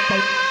Bye.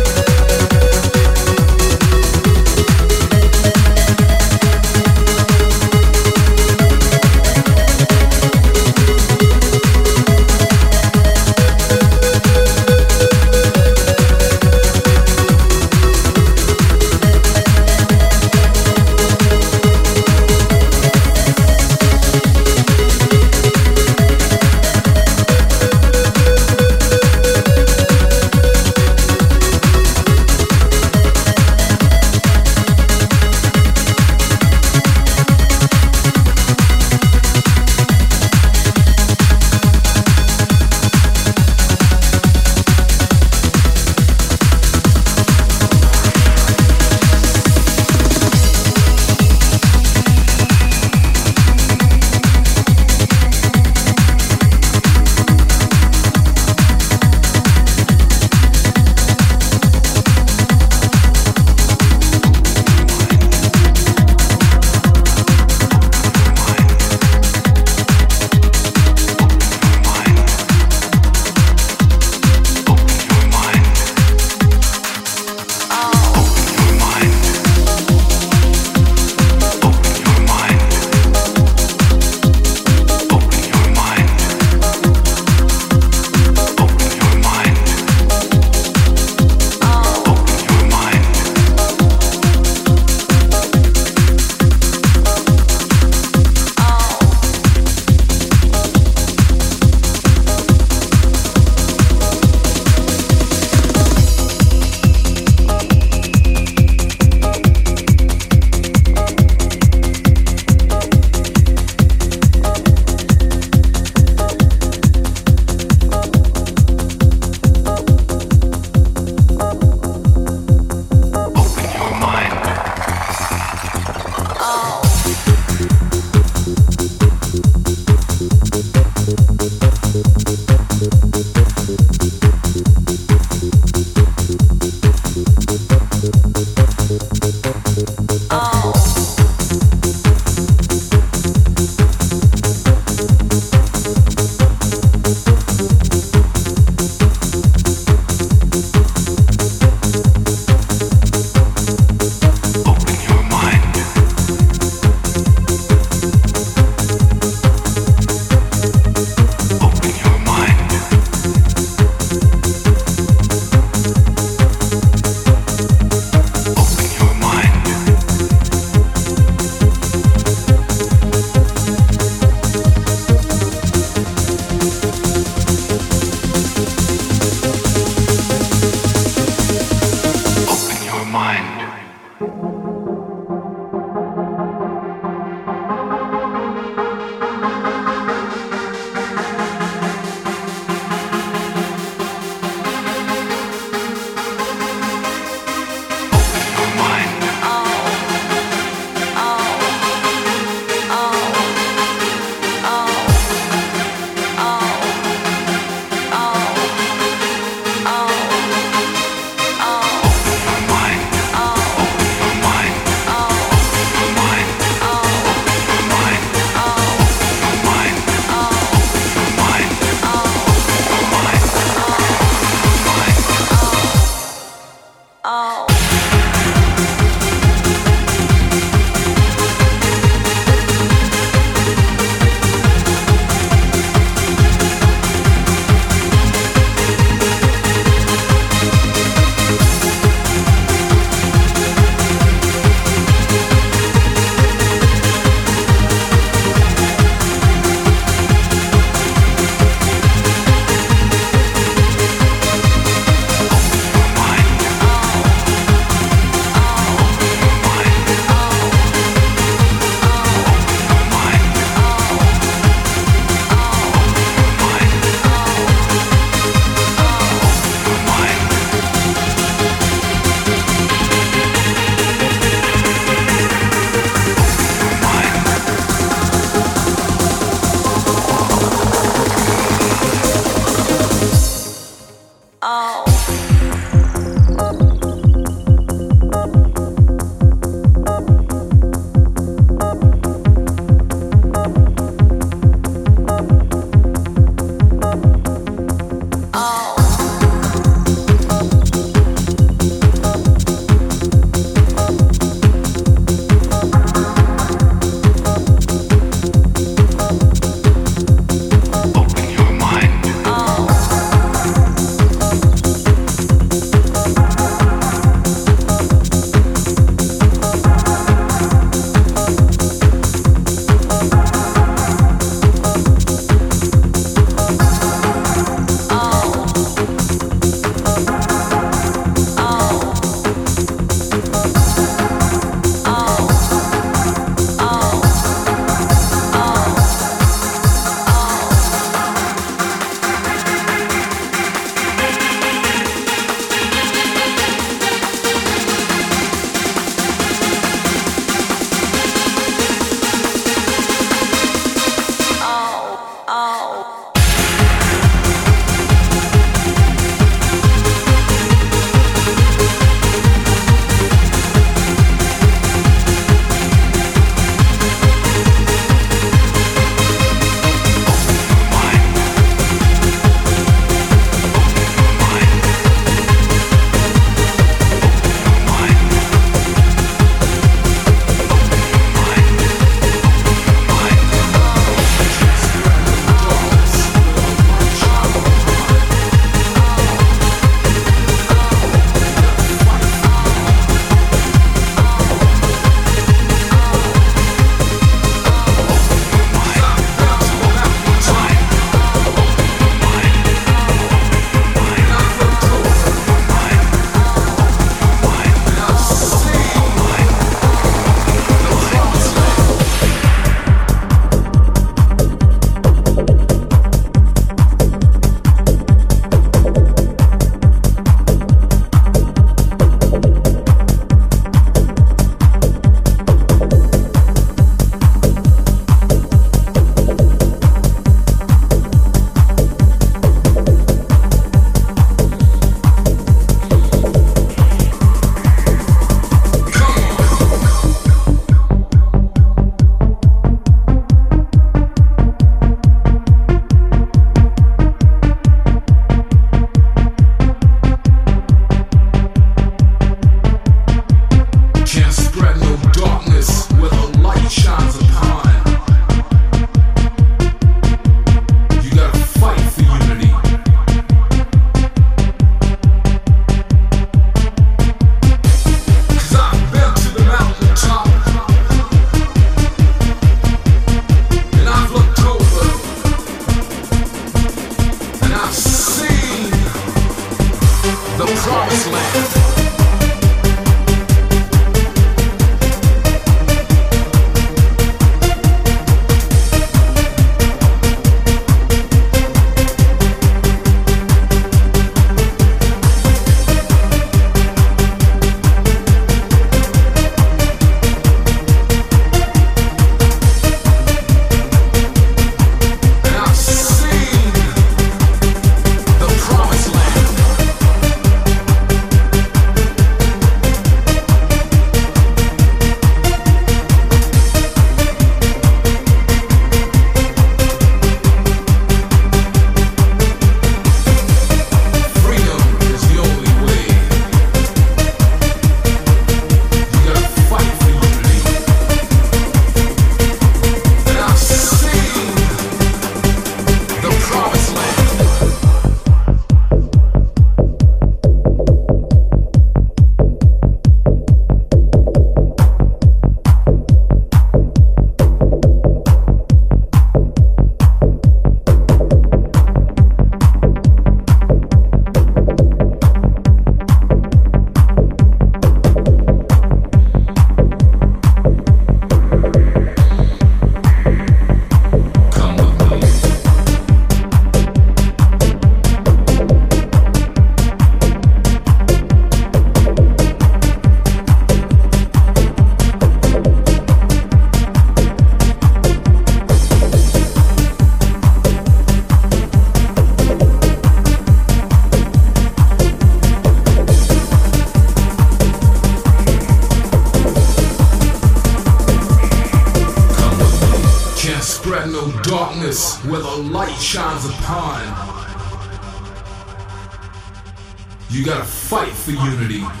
for unity.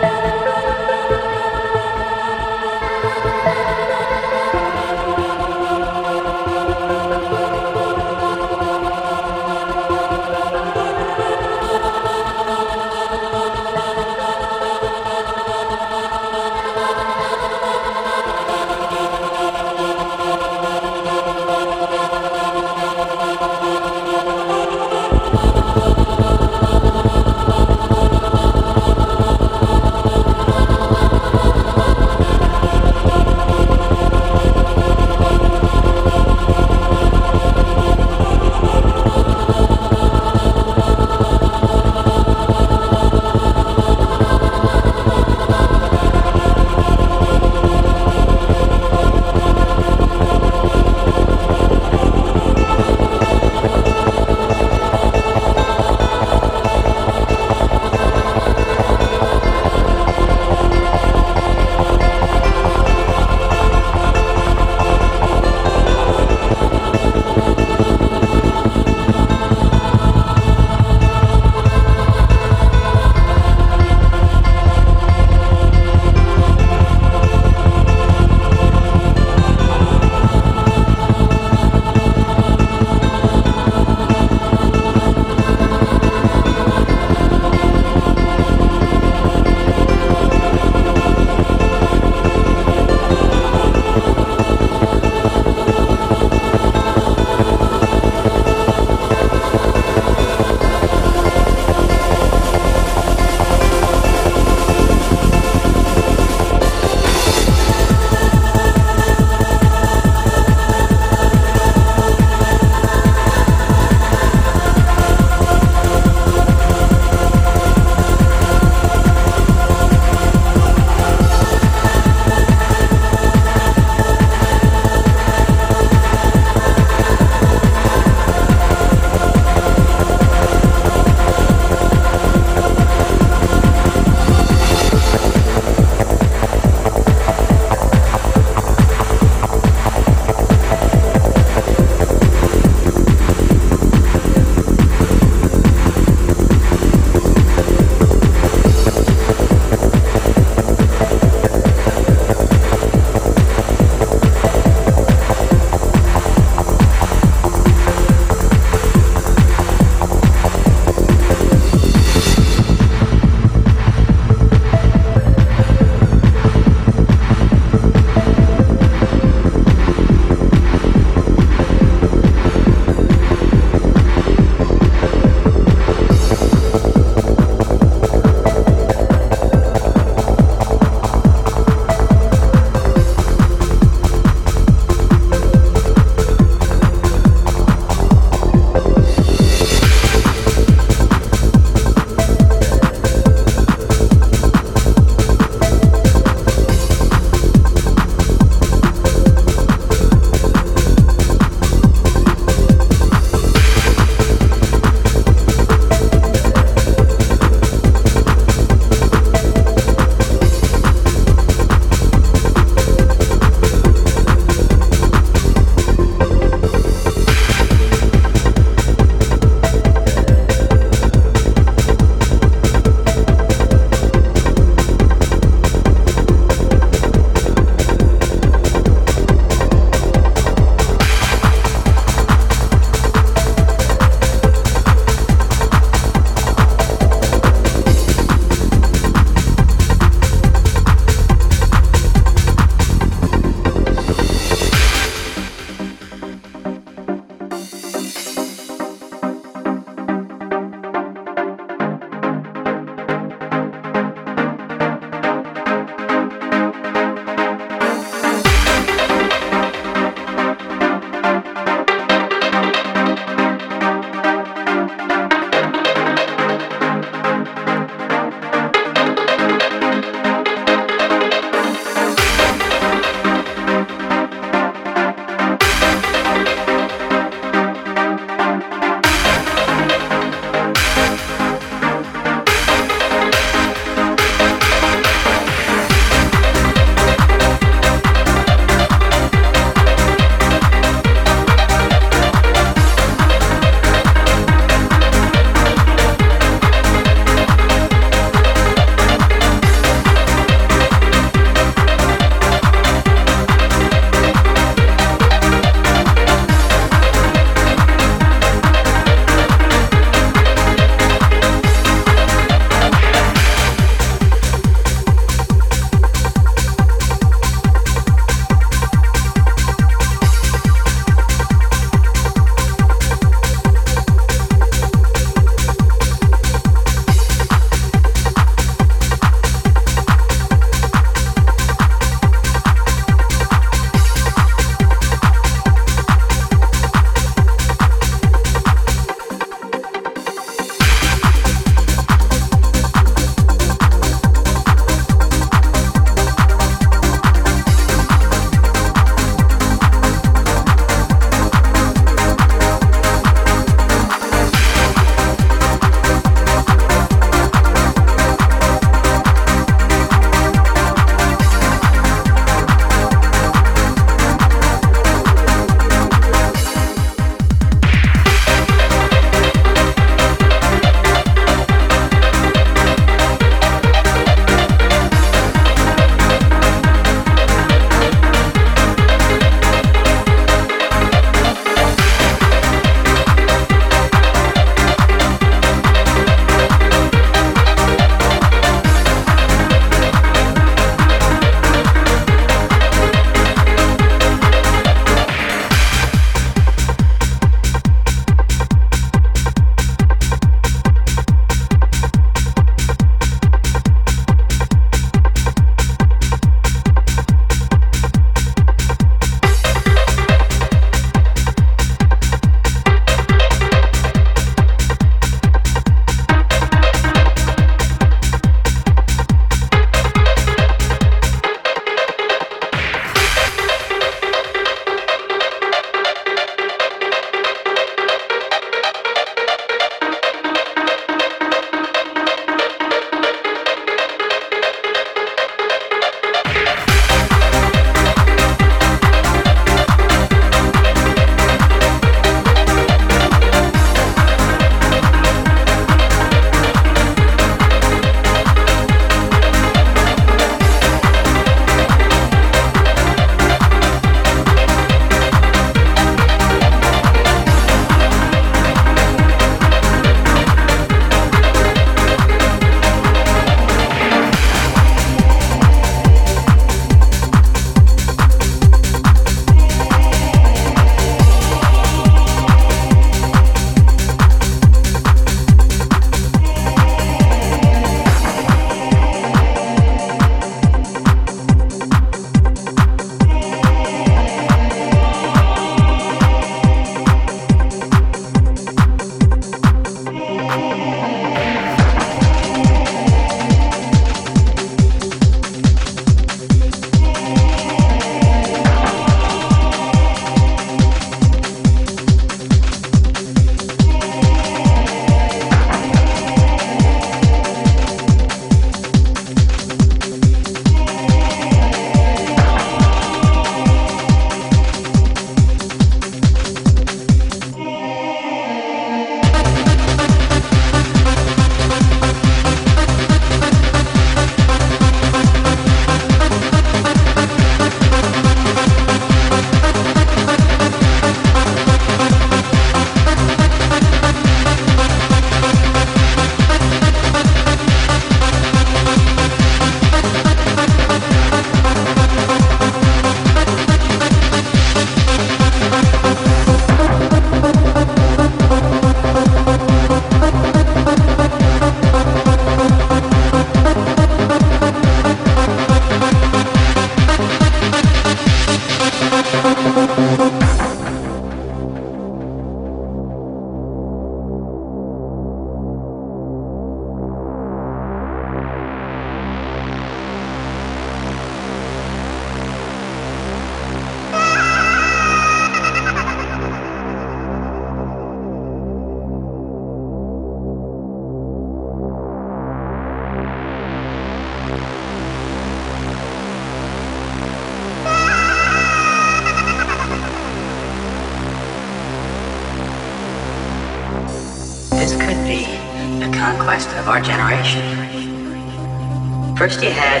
First, you had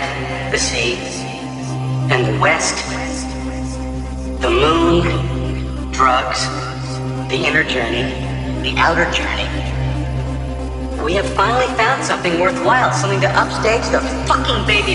the sea and the west, the moon, drugs, the inner journey, the outer journey. We have finally found something worthwhile, something to upstage the fucking baby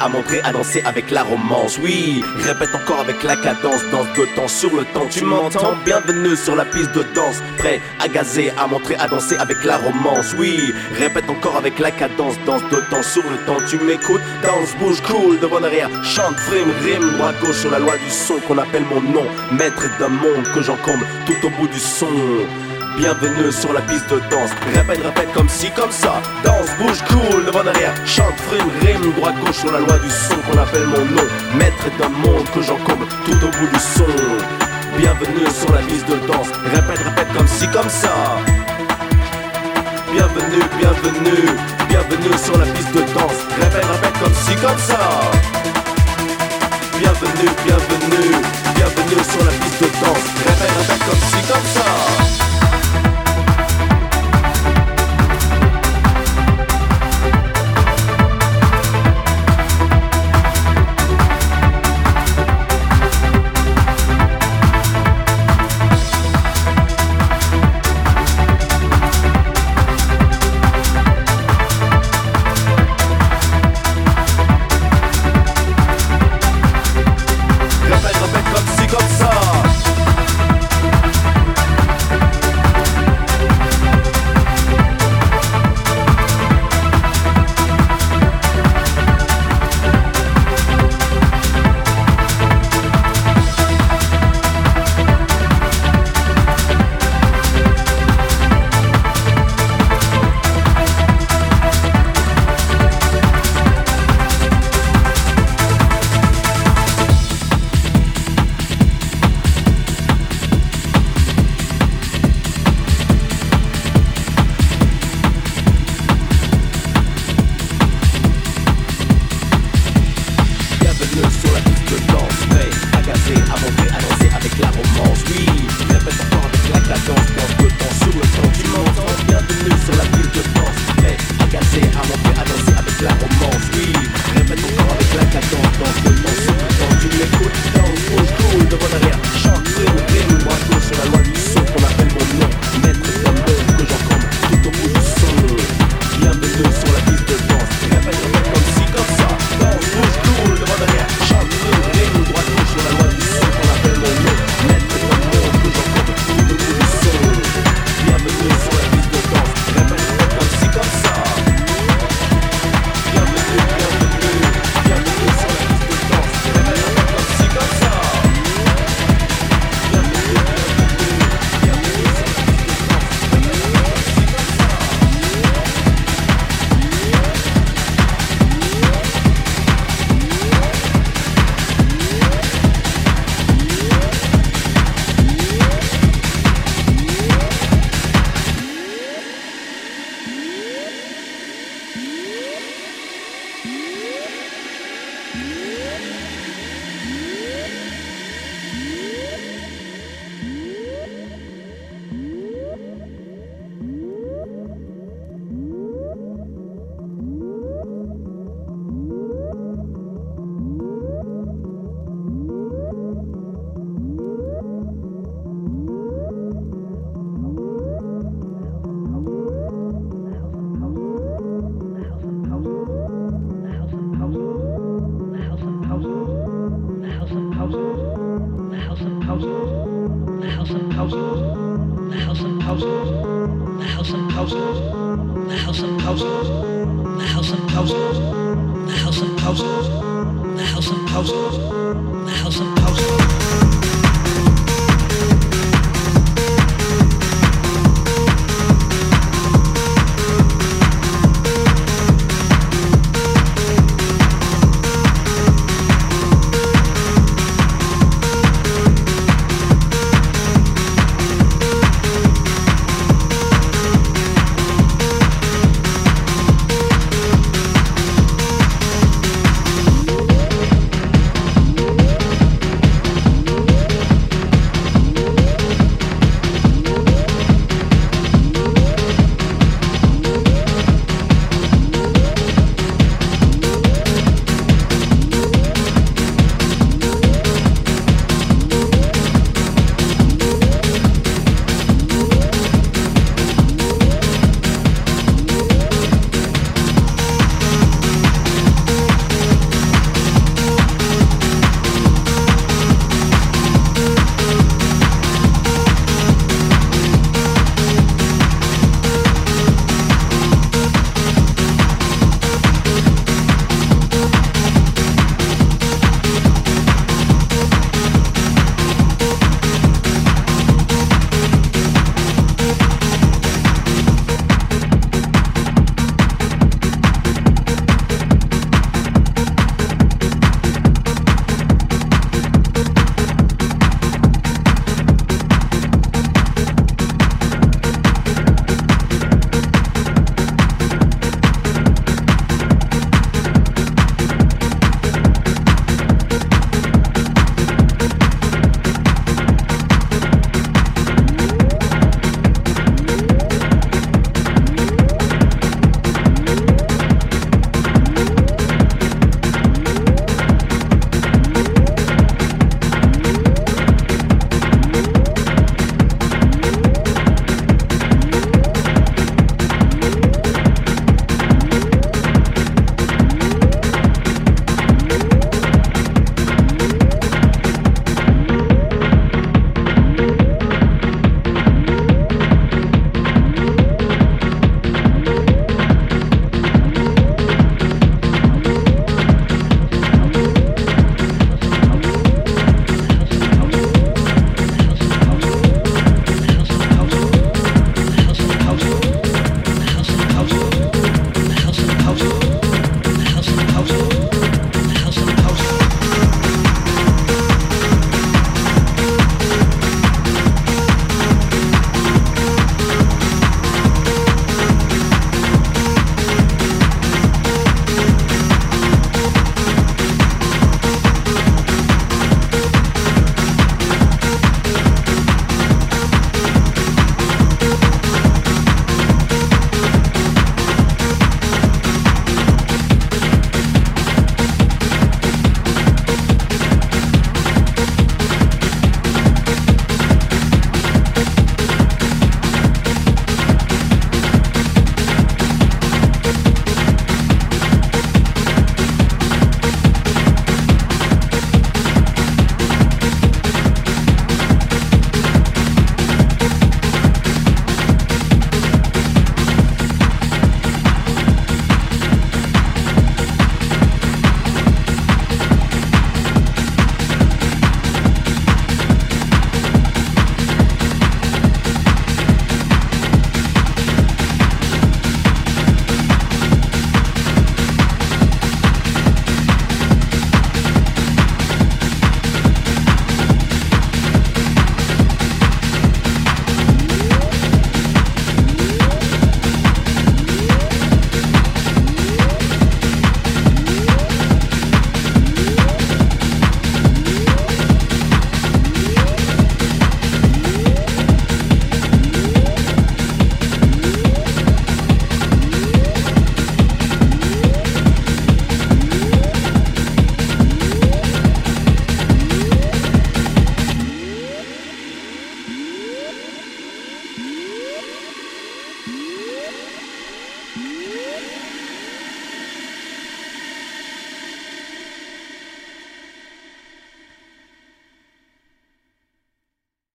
à montrer, à danser avec la romance. Oui, répète encore avec la cadence, danse de temps sur le temps. Tu m'entends Bienvenue sur la piste de danse, prêt à gazer, à montrer, à danser avec la romance. Oui, répète encore avec la cadence, danse de temps sur le temps. Tu m'écoutes, danse, bouge, cool, devant derrière, chante, frime, rime, droit gauche sur la loi du son qu'on appelle mon nom, maître d'un monde que j'encombre tout au bout du son. Bienvenue sur la piste de danse. Répète, répète comme si, comme ça. Danse, bouge, cool, devant derrière. Chante, frime, rime, droite, gauche sur la loi du son qu'on appelle mon nom. Maître d'un monde que j'encombre tout au bout du son. Bienvenue sur la piste de danse. Répète, répète comme si, comme ça. Bienvenue, bienvenue, bienvenue sur la piste de danse. Répète, répète comme si, comme ça. Bienvenue, bienvenue, bienvenue sur la piste de danse. Répète, répète comme si, comme ça.